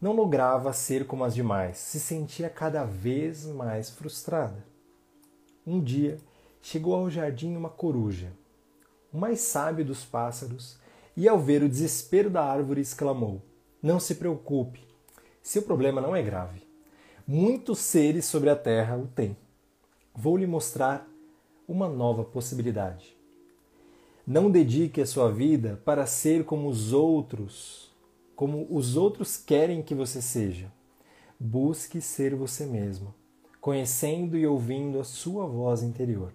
não lograva ser como as demais, se sentia cada vez mais frustrada. Um dia, chegou ao jardim uma coruja, o mais sábio dos pássaros, e ao ver o desespero da árvore exclamou: Não se preocupe, seu problema não é grave. Muitos seres sobre a Terra o têm. Vou lhe mostrar uma nova possibilidade. Não dedique a sua vida para ser como os outros, como os outros querem que você seja. Busque ser você mesmo, conhecendo e ouvindo a sua voz interior.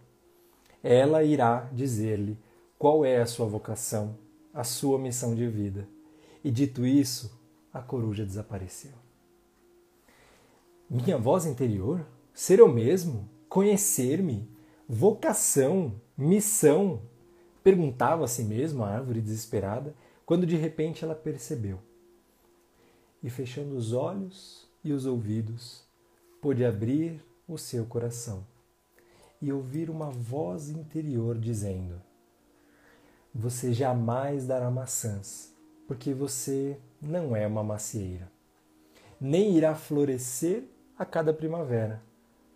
Ela irá dizer-lhe qual é a sua vocação, a sua missão de vida. E dito isso, a coruja desapareceu. Minha voz interior? Ser eu mesmo? Conhecer-me? Vocação? Missão? Perguntava a si mesma a árvore desesperada, quando de repente ela percebeu. E fechando os olhos e os ouvidos, pôde abrir o seu coração e ouvir uma voz interior dizendo: Você jamais dará maçãs, porque você não é uma macieira. Nem irá florescer a cada primavera,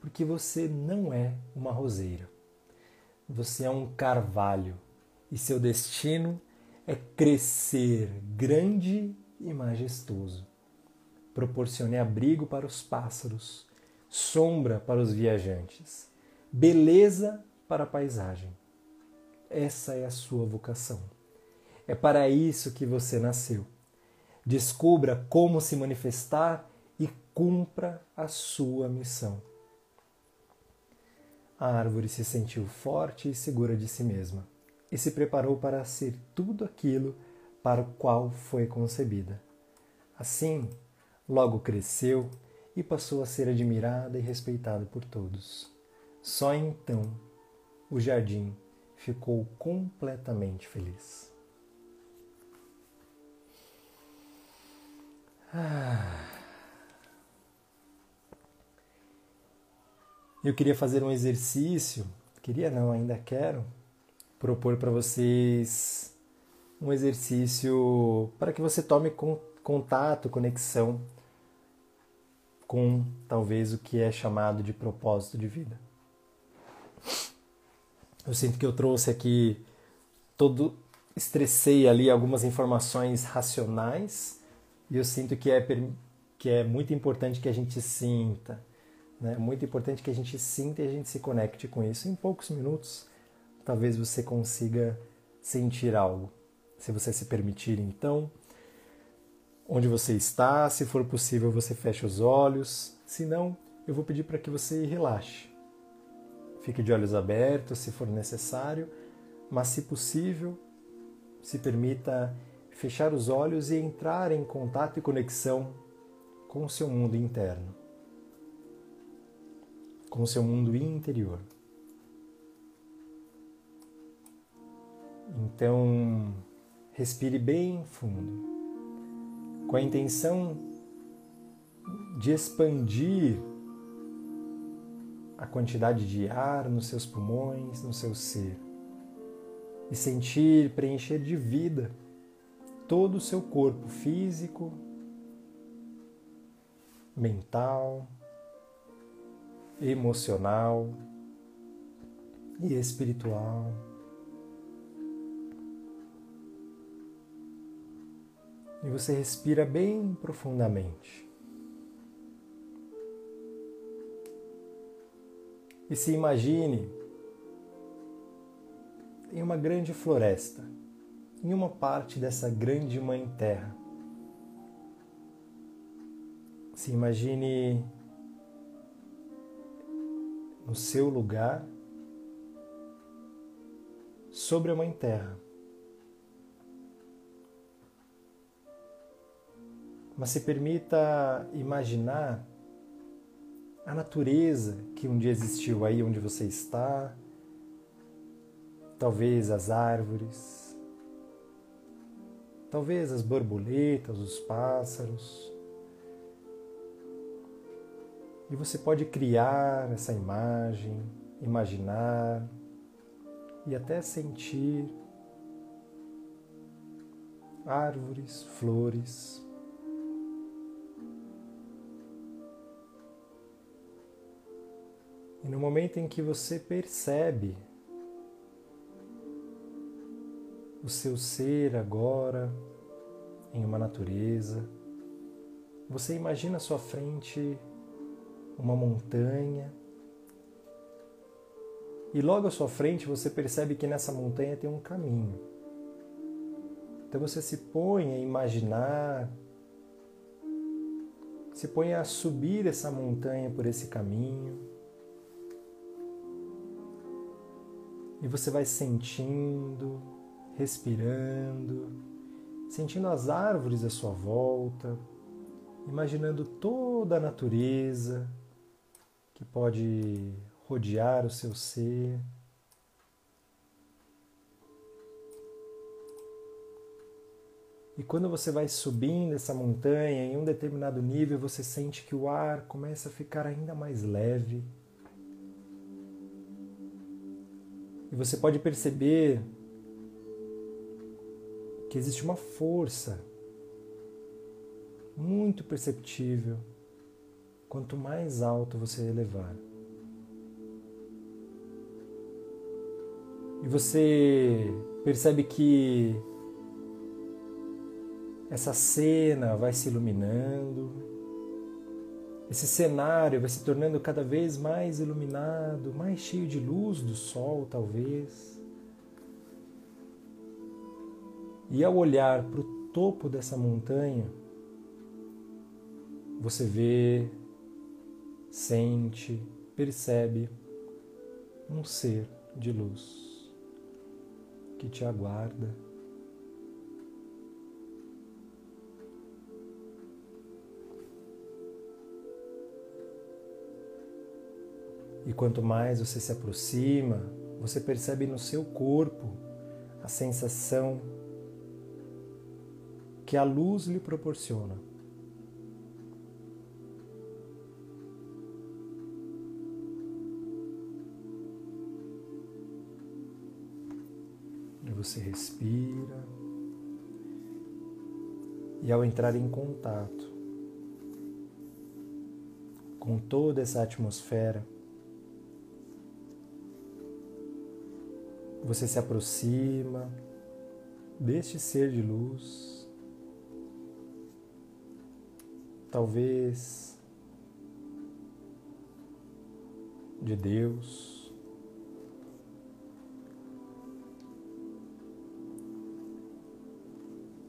porque você não é uma roseira. Você é um carvalho e seu destino é crescer grande e majestoso. Proporcione abrigo para os pássaros, sombra para os viajantes, beleza para a paisagem. Essa é a sua vocação. É para isso que você nasceu. Descubra como se manifestar cumpra a sua missão. A árvore se sentiu forte e segura de si mesma e se preparou para ser tudo aquilo para o qual foi concebida. Assim, logo cresceu e passou a ser admirada e respeitada por todos. Só então o jardim ficou completamente feliz. Ah. Eu queria fazer um exercício, queria não, ainda quero, propor para vocês um exercício para que você tome contato, conexão com talvez o que é chamado de propósito de vida. Eu sinto que eu trouxe aqui todo estressei ali algumas informações racionais e eu sinto que é que é muito importante que a gente sinta, né? Muito importante que a gente sinta e a gente se conecte com isso. Em poucos minutos, talvez você consiga sentir algo, se você se permitir. Então, onde você está, se for possível, você fecha os olhos. Se não, eu vou pedir para que você relaxe. Fique de olhos abertos, se for necessário, mas se possível, se permita fechar os olhos e entrar em contato e conexão com o seu mundo interno, com o seu mundo interior. Então, respire bem fundo, com a intenção de expandir a quantidade de ar nos seus pulmões, no seu ser e sentir preencher de vida todo o seu corpo físico, mental, emocional e espiritual. E você respira bem profundamente. E se imagine em uma grande floresta, em uma parte dessa grande mãe terra. Se imagine no seu lugar sobre a mãe terra. Mas se permita imaginar a natureza que um dia existiu aí onde você está, talvez as árvores, talvez as borboletas, os pássaros. E você pode criar essa imagem, imaginar e até sentir árvores, flores. E no momento em que você percebe o seu ser agora em uma natureza. Você imagina à sua frente uma montanha e logo à sua frente você percebe que nessa montanha tem um caminho. Então você se põe a imaginar, se põe a subir essa montanha por esse caminho. E você vai sentindo respirando, sentindo as árvores à sua volta, imaginando toda a natureza que pode rodear o seu ser. E quando você vai subindo essa montanha, em um determinado nível, você sente que o ar começa a ficar ainda mais leve. E você pode perceber que existe uma força muito perceptível quanto mais alto você elevar. E você percebe que essa cena vai se iluminando, esse cenário vai se tornando cada vez mais iluminado, mais cheio de luz do sol, talvez. E ao olhar para o topo dessa montanha, você vê, sente, percebe um ser de luz que te aguarda. E quanto mais você se aproxima, você percebe no seu corpo a sensação que a luz lhe proporciona. E você respira E ao entrar em contato com toda essa atmosfera, você se aproxima deste ser de luz, talvez de Deus.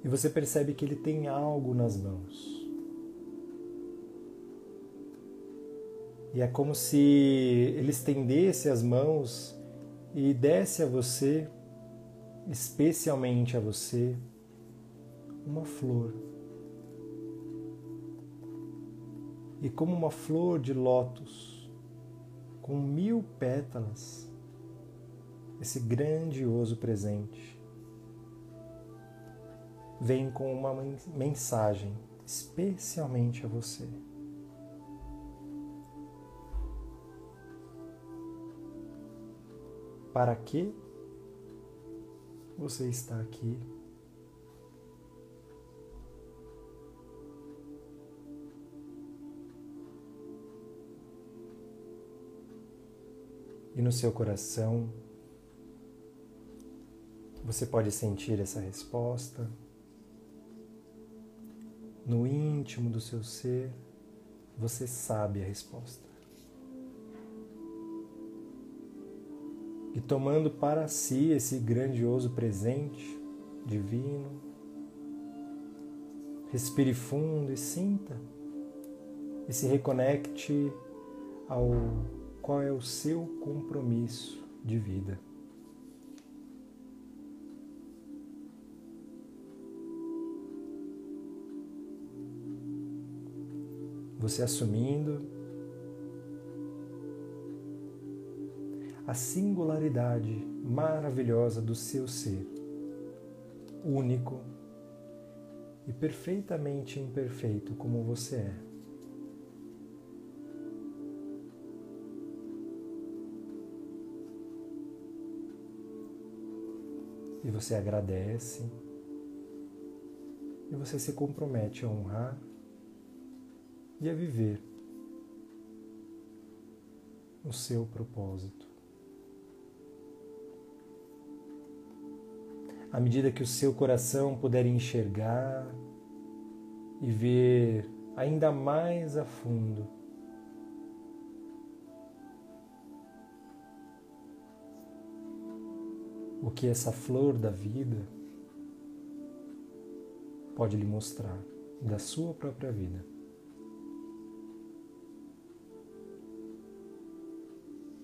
E você percebe que ele tem algo nas mãos. E é como se ele estendesse as mãos e desse a você, especialmente a você, uma flor. E como uma flor de lótus, com mil pétalas, esse grandioso presente vem com uma mensagem especialmente a você. Para que você está aqui? E no seu coração, você pode sentir essa resposta. No íntimo do seu ser, você sabe a resposta. E tomando para si esse grandioso presente divino, respire fundo e sinta e se reconecte ao qual é o seu compromisso de vida. Você assumindo a singularidade maravilhosa do seu ser, único e perfeitamente imperfeito como você é. E você agradece e você se compromete a honrar e a viver o seu propósito. À medida que o seu coração puder enxergar e ver ainda mais a fundo. O que essa flor da vida pode lhe mostrar da sua própria vida.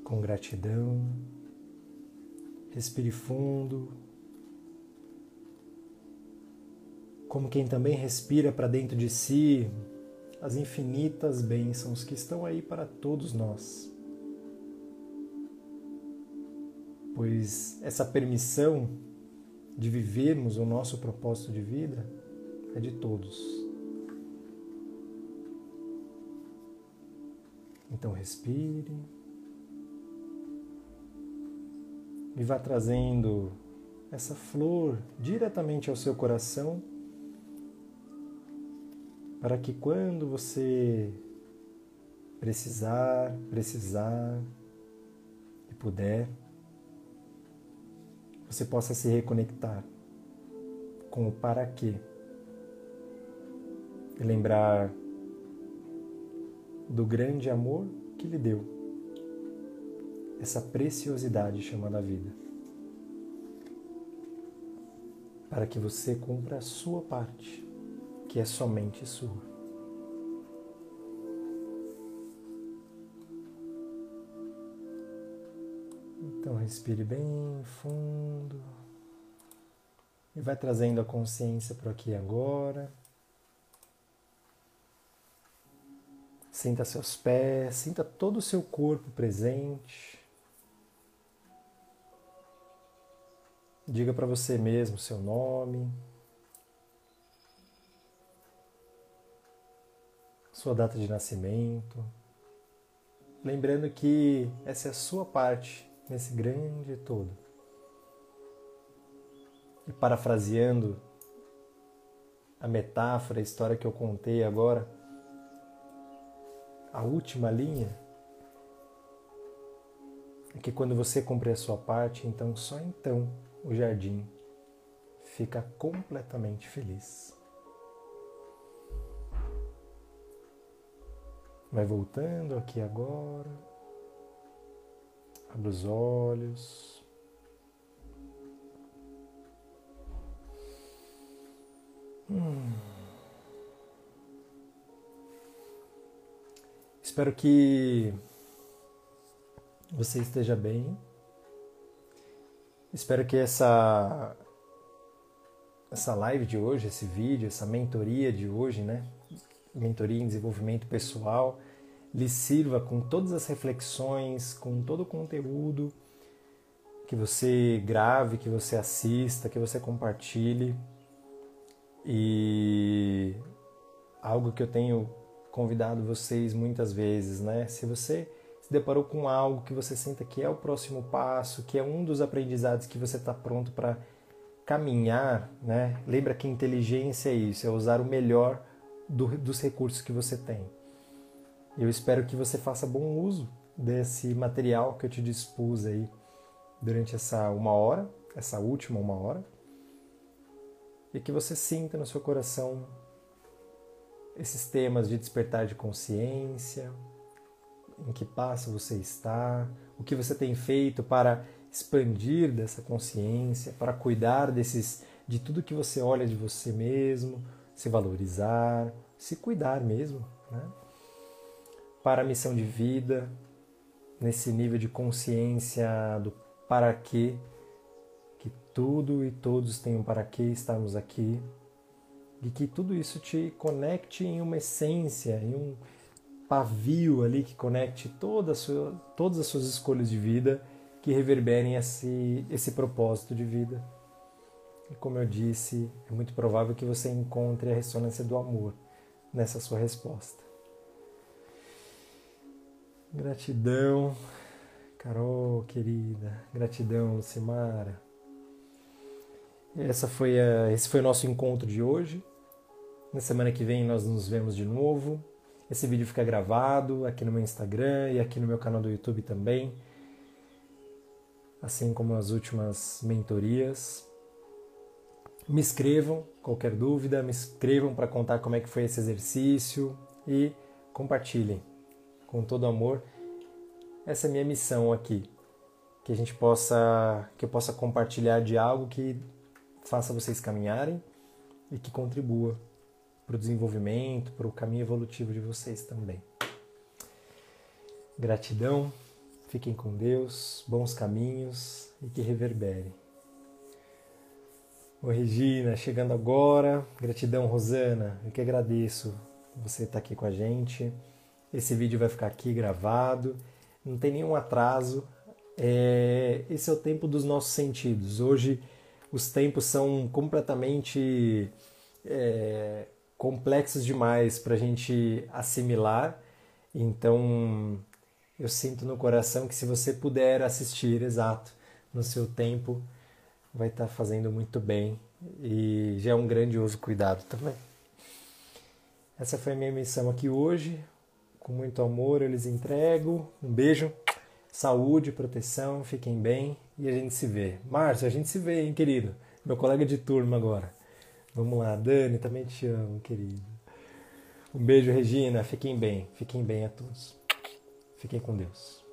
Com gratidão, respire fundo como quem também respira para dentro de si as infinitas bênçãos que estão aí para todos nós. Pois essa permissão de vivermos o nosso propósito de vida é de todos. Então respire e vá trazendo essa flor diretamente ao seu coração para que quando você precisar, precisar e puder, você possa se reconectar com o para quê e lembrar do grande amor que lhe deu, essa preciosidade chamada vida, para que você cumpra a sua parte que é somente sua. Então respire bem fundo e vai trazendo a consciência para aqui agora. Sinta seus pés, sinta todo o seu corpo presente. Diga para você mesmo seu nome. Sua data de nascimento, lembrando que essa é a sua parte nesse grande todo. E parafraseando a metáfora, a história que eu contei agora, a última linha, é que quando você cumprir a sua parte, então só então o jardim fica completamente feliz. Vai voltando aqui agora. Abre os olhos. Hum. Espero que você esteja bem. Espero que essa essa live de hoje, esse vídeo, essa mentoria de hoje, né? Mentoria em desenvolvimento pessoal, lhe sirva com todas as reflexões, com todo o conteúdo que você grave, que você assista, que você compartilhe. E algo que eu tenho convidado vocês muitas vezes, né? Se você se deparou com algo que você sinta que é o próximo passo, que é um dos aprendizados que você está pronto para caminhar, né? Lembra que inteligência é isso, é usar o melhor do, dos recursos que você tem. Eu espero que você faça bom uso desse material que eu te dispus aí durante essa uma hora, essa última uma hora, e que você sinta no seu coração esses temas de despertar de consciência, em que passo você está, o que você tem feito para expandir dessa consciência, para cuidar desses de tudo que você olha de você mesmo, se valorizar, se cuidar mesmo, né? Para a missão de vida, nesse nível de consciência do para quê, que tudo e todos têm um para quê estarmos aqui, e que tudo isso te conecte em uma essência, em um pavio ali que conecte toda sua, todas as suas escolhas de vida que reverberem esse, esse propósito de vida. E como eu disse, é muito provável que você encontre a ressonância do amor nessa sua resposta. Gratidão, Carol, querida. Gratidão, Lucimara. Essa foi a, esse foi o nosso encontro de hoje. Na semana que vem nós nos vemos de novo. Esse vídeo fica gravado aqui no meu Instagram e aqui no meu canal do YouTube também, assim como as últimas mentorias. Me escrevam qualquer dúvida, me escrevam para contar como é que foi esse exercício e compartilhem com todo amor. Essa é a minha missão aqui, que a gente possa que eu possa compartilhar de algo que faça vocês caminharem e que contribua para o desenvolvimento, para o caminho evolutivo de vocês também. Gratidão, fiquem com Deus, bons caminhos e que reverbere. Ô Regina, chegando agora, gratidão Rosana, eu que agradeço você estar aqui com a gente. Esse vídeo vai ficar aqui gravado, não tem nenhum atraso. É, esse é o tempo dos nossos sentidos. Hoje os tempos são completamente é, complexos demais para a gente assimilar. Então, eu sinto no coração que se você puder assistir exato no seu tempo, vai estar tá fazendo muito bem e já é um grandioso cuidado também. Essa foi a minha missão aqui hoje. Com muito amor eu lhes entrego. Um beijo, saúde, proteção, fiquem bem e a gente se vê. Márcio, a gente se vê, hein, querido? Meu colega de turma agora. Vamos lá, Dani, também te amo, querido. Um beijo, Regina. Fiquem bem, fiquem bem a todos. Fiquem com Deus.